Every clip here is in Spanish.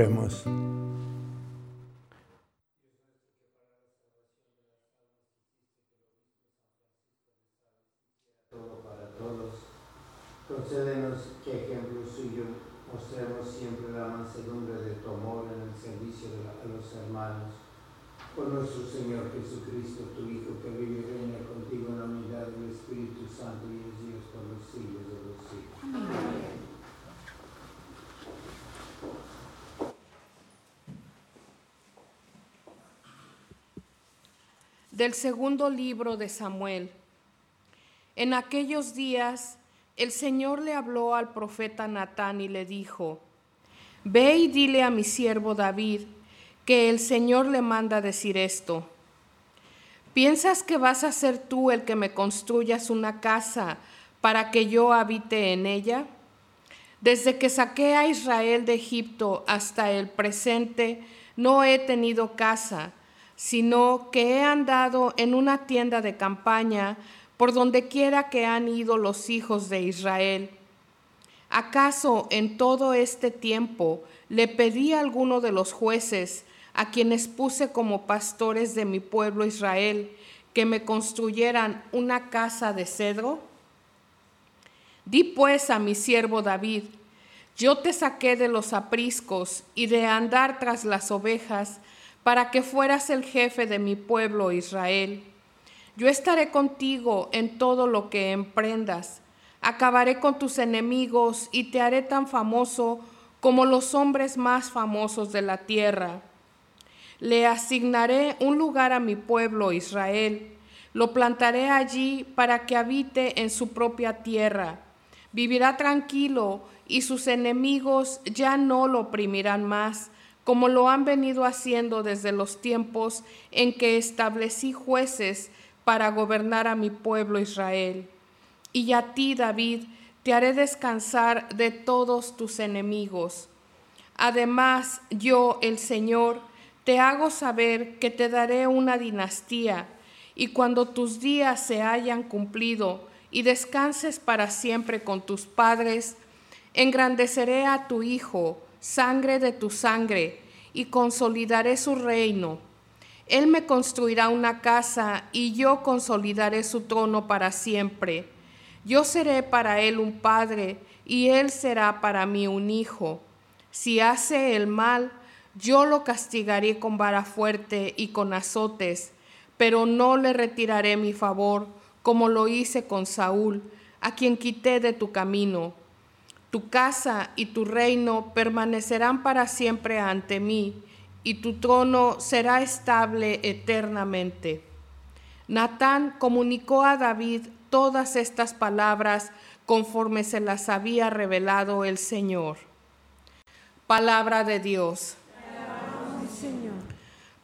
Oremos. Del segundo libro de Samuel. En aquellos días el Señor le habló al profeta Natán y le dijo, Ve y dile a mi siervo David que el Señor le manda decir esto. ¿Piensas que vas a ser tú el que me construyas una casa para que yo habite en ella? Desde que saqué a Israel de Egipto hasta el presente, no he tenido casa sino que he andado en una tienda de campaña por donde quiera que han ido los hijos de Israel. ¿Acaso en todo este tiempo le pedí a alguno de los jueces, a quienes puse como pastores de mi pueblo Israel, que me construyeran una casa de cedro? Di pues a mi siervo David, yo te saqué de los apriscos y de andar tras las ovejas, para que fueras el jefe de mi pueblo Israel. Yo estaré contigo en todo lo que emprendas. Acabaré con tus enemigos y te haré tan famoso como los hombres más famosos de la tierra. Le asignaré un lugar a mi pueblo Israel. Lo plantaré allí para que habite en su propia tierra. Vivirá tranquilo y sus enemigos ya no lo oprimirán más como lo han venido haciendo desde los tiempos en que establecí jueces para gobernar a mi pueblo Israel. Y a ti, David, te haré descansar de todos tus enemigos. Además, yo, el Señor, te hago saber que te daré una dinastía, y cuando tus días se hayan cumplido y descanses para siempre con tus padres, engrandeceré a tu Hijo, sangre de tu sangre, y consolidaré su reino. Él me construirá una casa y yo consolidaré su trono para siempre. Yo seré para él un padre y él será para mí un hijo. Si hace el mal, yo lo castigaré con vara fuerte y con azotes, pero no le retiraré mi favor, como lo hice con Saúl, a quien quité de tu camino tu casa y tu reino permanecerán para siempre ante mí, y tu trono será estable eternamente. Natán comunicó a David todas estas palabras conforme se las había revelado el Señor. Palabra de Dios.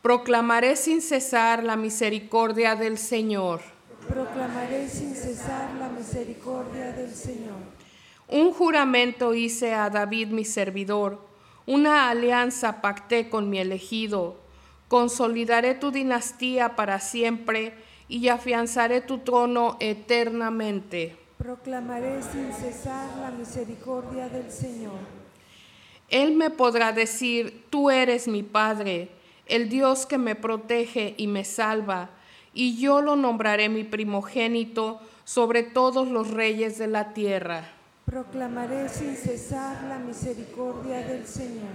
Proclamaré sin cesar la misericordia del Señor. Proclamaré sin cesar la misericordia del Señor. Un juramento hice a David mi servidor, una alianza pacté con mi elegido. Consolidaré tu dinastía para siempre y afianzaré tu trono eternamente. Proclamaré sin cesar la misericordia del Señor. Él me podrá decir, tú eres mi Padre, el Dios que me protege y me salva, y yo lo nombraré mi primogénito sobre todos los reyes de la tierra. Proclamaré sin cesar la misericordia del Señor.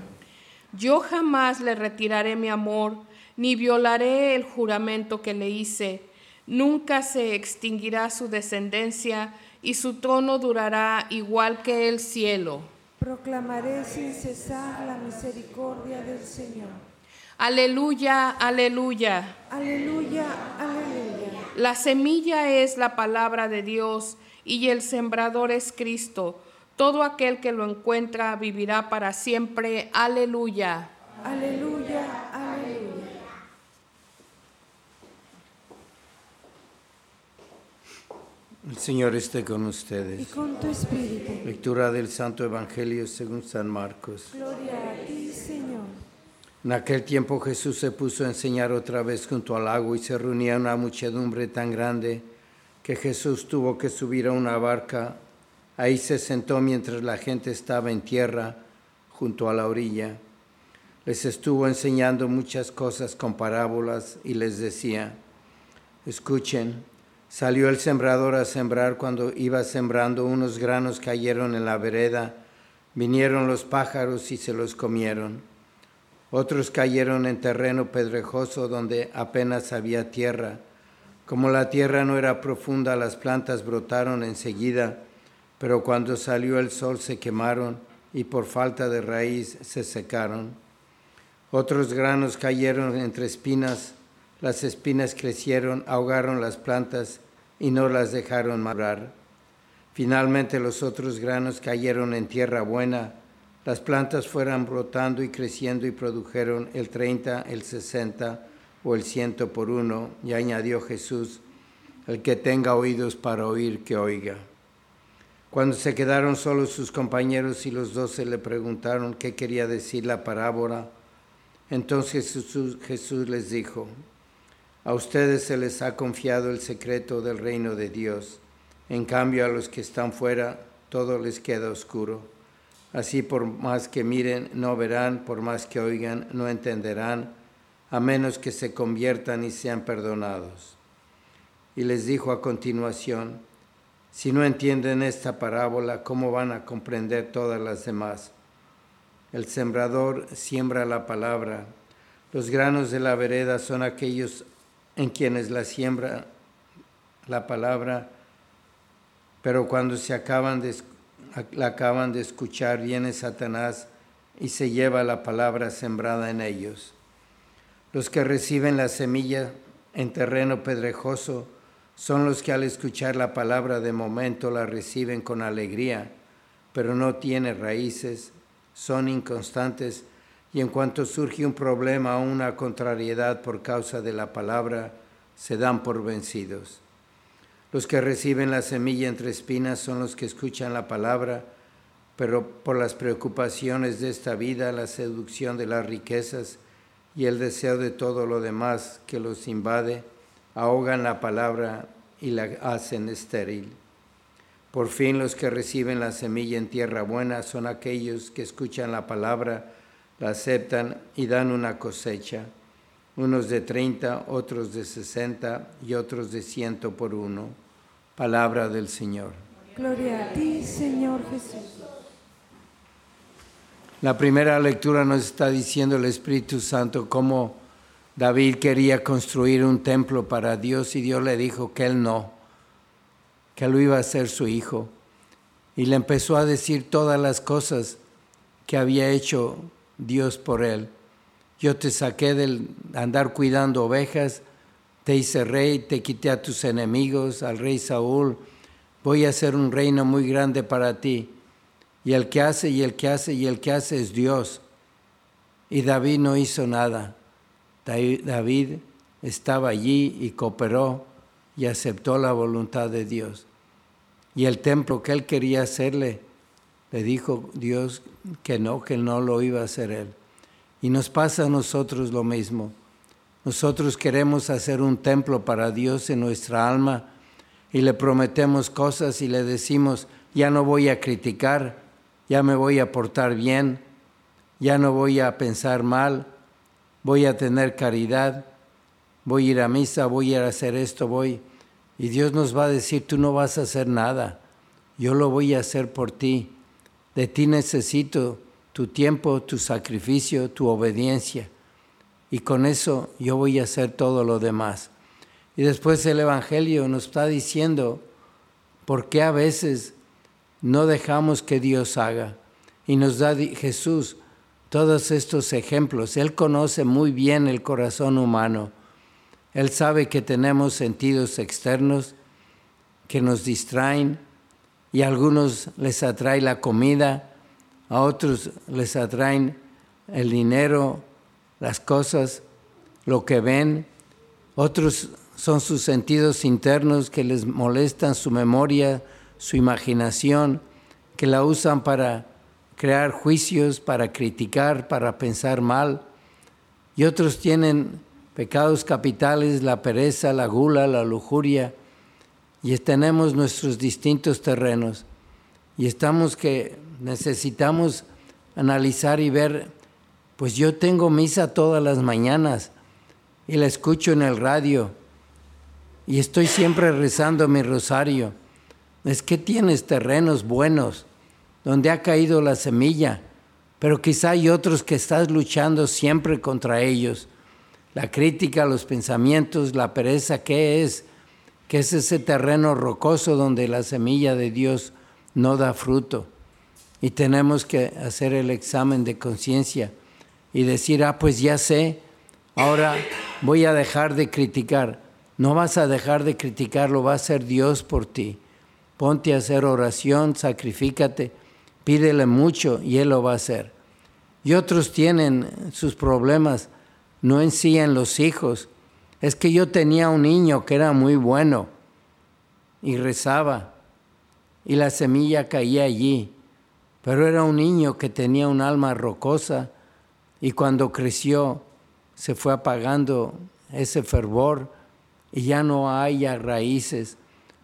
Yo jamás le retiraré mi amor, ni violaré el juramento que le hice. Nunca se extinguirá su descendencia y su trono durará igual que el cielo. Proclamaré sin cesar la misericordia del Señor. Aleluya, aleluya. Aleluya, aleluya. La semilla es la palabra de Dios y el sembrador es Cristo. Todo aquel que lo encuentra vivirá para siempre. Aleluya. Aleluya, aleluya. El Señor esté con ustedes. Y con tu espíritu. Lectura del Santo Evangelio según San Marcos. Gloria a ti, Señor. En aquel tiempo Jesús se puso a enseñar otra vez junto al lago y se reunía una muchedumbre tan grande que Jesús tuvo que subir a una barca. Ahí se sentó mientras la gente estaba en tierra junto a la orilla. Les estuvo enseñando muchas cosas con parábolas y les decía, escuchen, salió el sembrador a sembrar cuando iba sembrando unos granos cayeron en la vereda, vinieron los pájaros y se los comieron. Otros cayeron en terreno pedrejoso donde apenas había tierra como la tierra no era profunda, las plantas brotaron enseguida, pero cuando salió el sol se quemaron y por falta de raíz se secaron. Otros granos cayeron entre espinas, las espinas crecieron, ahogaron las plantas y no las dejaron madurar. Finalmente los otros granos cayeron en tierra buena, las plantas fueron brotando y creciendo y produjeron el 30, el 60 o el ciento por uno, y añadió Jesús, el que tenga oídos para oír, que oiga. Cuando se quedaron solos sus compañeros y los doce le preguntaron qué quería decir la parábola, entonces Jesús, Jesús les dijo, a ustedes se les ha confiado el secreto del reino de Dios, en cambio a los que están fuera todo les queda oscuro. Así por más que miren, no verán, por más que oigan, no entenderán a menos que se conviertan y sean perdonados. Y les dijo a continuación, si no entienden esta parábola, ¿cómo van a comprender todas las demás? El sembrador siembra la palabra. Los granos de la vereda son aquellos en quienes la siembra la palabra, pero cuando se acaban de, la acaban de escuchar, viene Satanás y se lleva la palabra sembrada en ellos. Los que reciben la semilla en terreno pedrejoso son los que al escuchar la palabra de momento la reciben con alegría, pero no tienen raíces, son inconstantes y en cuanto surge un problema o una contrariedad por causa de la palabra, se dan por vencidos. Los que reciben la semilla entre espinas son los que escuchan la palabra, pero por las preocupaciones de esta vida, la seducción de las riquezas y el deseo de todo lo demás que los invade, ahogan la palabra y la hacen estéril. Por fin los que reciben la semilla en tierra buena son aquellos que escuchan la palabra, la aceptan y dan una cosecha, unos de 30, otros de 60 y otros de ciento por uno. Palabra del Señor. Gloria a ti, Señor Jesús. La primera lectura nos está diciendo el Espíritu Santo cómo David quería construir un templo para Dios y Dios le dijo que él no, que él iba a ser su hijo. Y le empezó a decir todas las cosas que había hecho Dios por él. Yo te saqué del andar cuidando ovejas, te hice rey, te quité a tus enemigos, al rey Saúl. Voy a hacer un reino muy grande para ti. Y el que hace y el que hace y el que hace es Dios. Y David no hizo nada. David estaba allí y cooperó y aceptó la voluntad de Dios. Y el templo que él quería hacerle, le dijo Dios que no, que no lo iba a hacer él. Y nos pasa a nosotros lo mismo. Nosotros queremos hacer un templo para Dios en nuestra alma y le prometemos cosas y le decimos, ya no voy a criticar, ya me voy a portar bien, ya no voy a pensar mal, voy a tener caridad, voy a ir a misa, voy a ir a hacer esto, voy. Y Dios nos va a decir, tú no vas a hacer nada, yo lo voy a hacer por ti. De ti necesito tu tiempo, tu sacrificio, tu obediencia. Y con eso yo voy a hacer todo lo demás. Y después el Evangelio nos está diciendo por qué a veces no dejamos que Dios haga. Y nos da Jesús todos estos ejemplos. Él conoce muy bien el corazón humano. Él sabe que tenemos sentidos externos que nos distraen y a algunos les atrae la comida, a otros les atraen el dinero, las cosas, lo que ven. Otros son sus sentidos internos que les molestan su memoria, su imaginación, que la usan para crear juicios, para criticar, para pensar mal. Y otros tienen pecados capitales, la pereza, la gula, la lujuria. Y tenemos nuestros distintos terrenos. Y estamos que necesitamos analizar y ver, pues yo tengo misa todas las mañanas y la escucho en el radio y estoy siempre rezando mi rosario. Es que tienes terrenos buenos donde ha caído la semilla, pero quizá hay otros que estás luchando siempre contra ellos. La crítica, los pensamientos, la pereza, ¿qué es? ¿Qué es ese terreno rocoso donde la semilla de Dios no da fruto? y tenemos que hacer el examen de conciencia y decir, ah, pues ya sé, ahora voy a dejar de criticar. No vas a dejar de criticar, lo va a hacer Dios por ti. Ponte a hacer oración, sacrifícate, pídele mucho y Él lo va a hacer. Y otros tienen sus problemas, no en sí en los hijos. Es que yo tenía un niño que era muy bueno y rezaba y la semilla caía allí pero era un niño que tenía un alma rocosa y cuando creció se fue apagando ese fervor y ya no hay raíces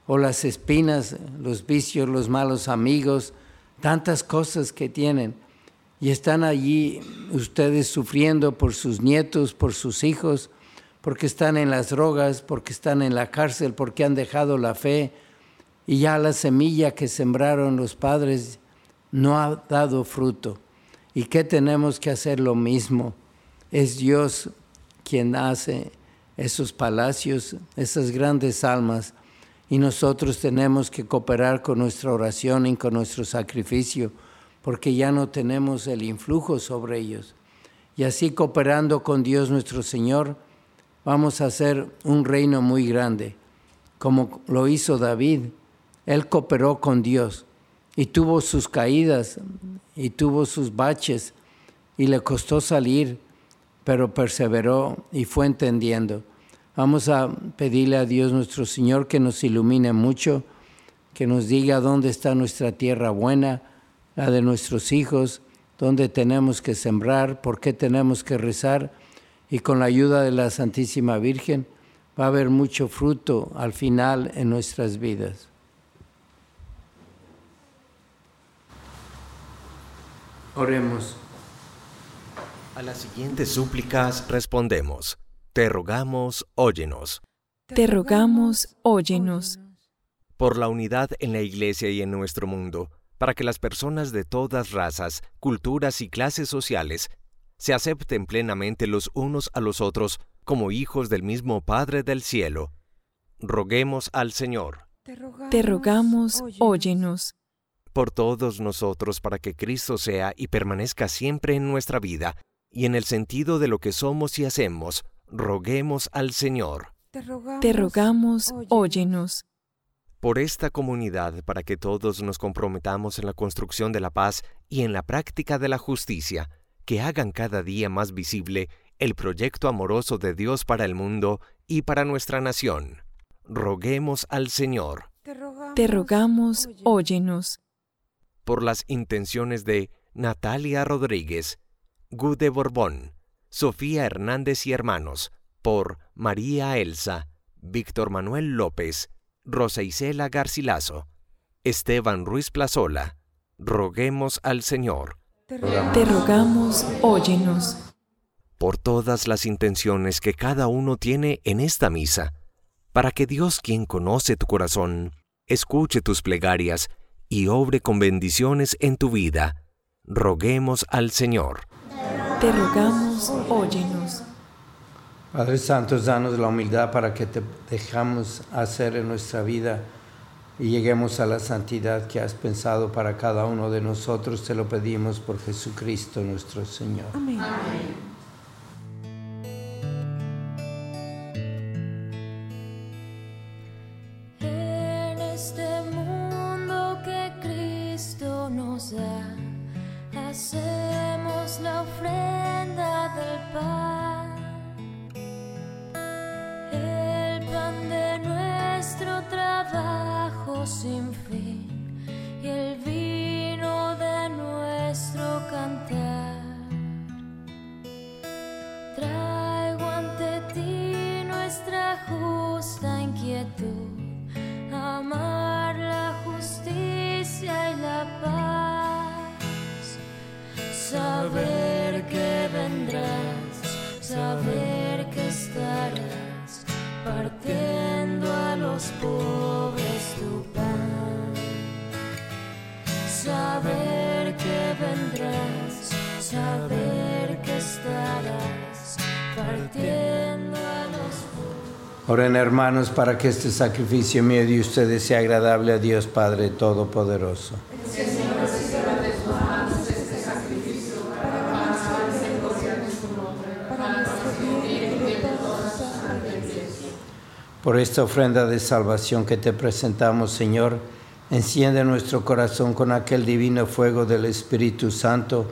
o las espinas, los vicios, los malos amigos, tantas cosas que tienen. Y están allí ustedes sufriendo por sus nietos, por sus hijos, porque están en las drogas, porque están en la cárcel, porque han dejado la fe. Y ya la semilla que sembraron los padres no ha dado fruto. ¿Y qué tenemos que hacer lo mismo? Es Dios quien hace esos palacios, esas grandes almas, y nosotros tenemos que cooperar con nuestra oración y con nuestro sacrificio, porque ya no tenemos el influjo sobre ellos. Y así cooperando con Dios nuestro Señor, vamos a hacer un reino muy grande, como lo hizo David. Él cooperó con Dios y tuvo sus caídas y tuvo sus baches, y le costó salir, pero perseveró y fue entendiendo. Vamos a pedirle a Dios nuestro Señor que nos ilumine mucho, que nos diga dónde está nuestra tierra buena, la de nuestros hijos, dónde tenemos que sembrar, por qué tenemos que rezar y con la ayuda de la Santísima Virgen va a haber mucho fruto al final en nuestras vidas. Oremos. A las siguientes súplicas respondemos. Te rogamos, óyenos. Te rogamos, óyenos. Por la unidad en la Iglesia y en nuestro mundo, para que las personas de todas razas, culturas y clases sociales se acepten plenamente los unos a los otros como hijos del mismo Padre del cielo. Roguemos al Señor. Te rogamos, óyenos. Por todos nosotros para que Cristo sea y permanezca siempre en nuestra vida y en el sentido de lo que somos y hacemos, roguemos al Señor. Te rogamos, óyenos. Por esta comunidad, para que todos nos comprometamos en la construcción de la paz y en la práctica de la justicia, que hagan cada día más visible el proyecto amoroso de Dios para el mundo y para nuestra nación. Roguemos al Señor. Te rogamos, óyenos. Por las intenciones de Natalia Rodríguez, Gude Borbón, Sofía Hernández y hermanos, por María Elsa, Víctor Manuel López, Rosa Isela Garcilaso, Esteban Ruiz Plazola, roguemos al Señor. Te rogamos, óyenos. Por todas las intenciones que cada uno tiene en esta misa, para que Dios, quien conoce tu corazón, escuche tus plegarias y obre con bendiciones en tu vida, roguemos al Señor. Te rogamos, óyenos. Padre Santo, danos la humildad para que te dejamos hacer en nuestra vida y lleguemos a la santidad que has pensado para cada uno de nosotros. Te lo pedimos por Jesucristo nuestro Señor. Amén. En Oren hermanos para que este sacrificio mío de ustedes sea agradable a Dios Padre Todopoderoso. Por esta ofrenda de salvación que te presentamos, Señor, enciende nuestro corazón con aquel divino fuego del Espíritu Santo,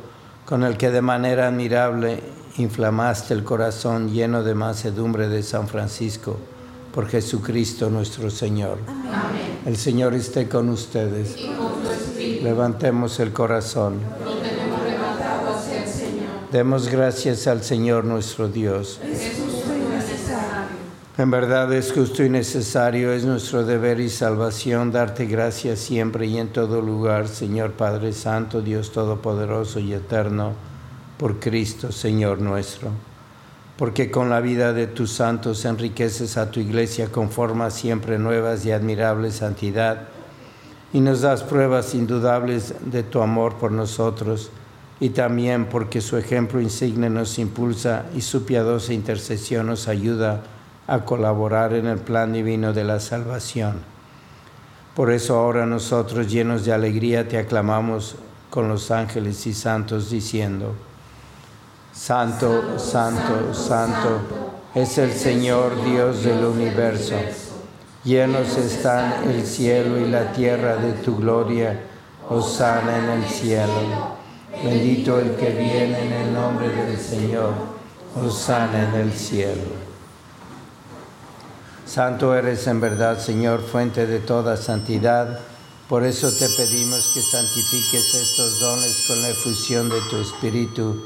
con el que de manera admirable inflamaste el corazón lleno de mansedumbre de San Francisco, por Jesucristo nuestro Señor. El Señor esté con ustedes. Levantemos el corazón. Demos gracias al Señor nuestro Dios. En verdad es justo y necesario, es nuestro deber y salvación darte gracias siempre y en todo lugar, Señor Padre Santo, Dios Todopoderoso y Eterno, por Cristo, Señor nuestro. Porque con la vida de tus santos enriqueces a tu iglesia con formas siempre nuevas y admirable santidad, y nos das pruebas indudables de tu amor por nosotros, y también porque su ejemplo insigne nos impulsa y su piadosa intercesión nos ayuda a colaborar en el plan divino de la salvación. Por eso ahora nosotros, llenos de alegría, te aclamamos con los ángeles y santos, diciendo, Santo, Santo, Santo, es el Señor Dios del universo. Llenos están el cielo y la tierra de tu gloria. Osana en el cielo. Bendito el que viene en el nombre del Señor. Hosana en el cielo. Santo eres en verdad, Señor, fuente de toda santidad. Por eso te pedimos que santifiques estos dones con la efusión de tu Espíritu,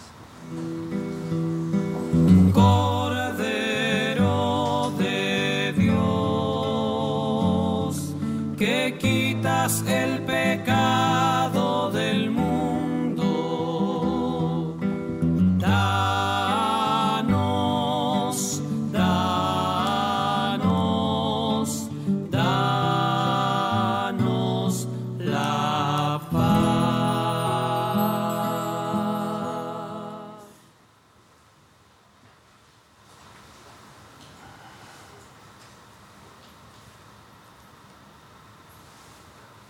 Que quitas el pecado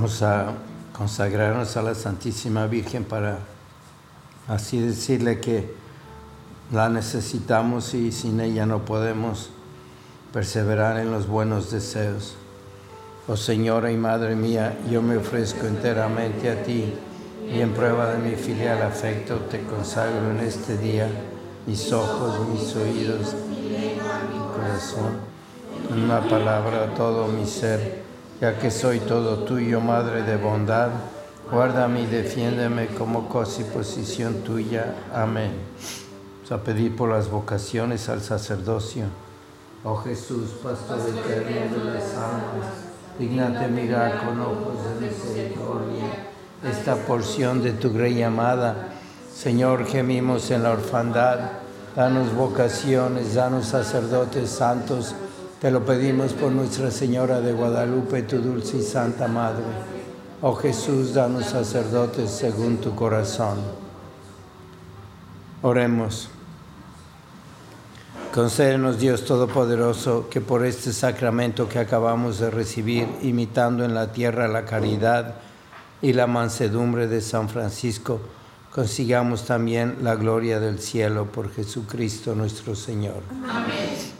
Vamos a consagrarnos a la Santísima Virgen para así decirle que la necesitamos y sin ella no podemos perseverar en los buenos deseos. Oh Señora y Madre mía, yo me ofrezco enteramente a ti y en prueba de mi filial afecto te consagro en este día mis ojos, mis oídos, mi corazón, una palabra todo mi ser, ya que soy todo tuyo, Madre de bondad, guárdame y defiéndeme como cosa y posición tuya. Amén. Vamos a pedir por las vocaciones al sacerdocio. Oh Jesús, pastor eterno de las almas, dignate mirar con ojos de misericordia esta porción de tu grey amada. Señor, gemimos en la orfandad, danos vocaciones, danos sacerdotes santos. Te lo pedimos por Nuestra Señora de Guadalupe, tu dulce y santa Madre. Oh Jesús, danos sacerdotes según tu corazón. Oremos. Concédenos, Dios Todopoderoso, que por este sacramento que acabamos de recibir, imitando en la tierra la caridad y la mansedumbre de San Francisco, consigamos también la gloria del cielo por Jesucristo nuestro Señor. Amén.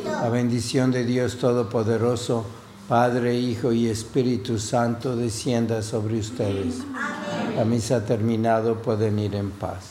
La bendición de Dios Todopoderoso, Padre, Hijo y Espíritu Santo, descienda sobre ustedes. La misa ha terminado, pueden ir en paz.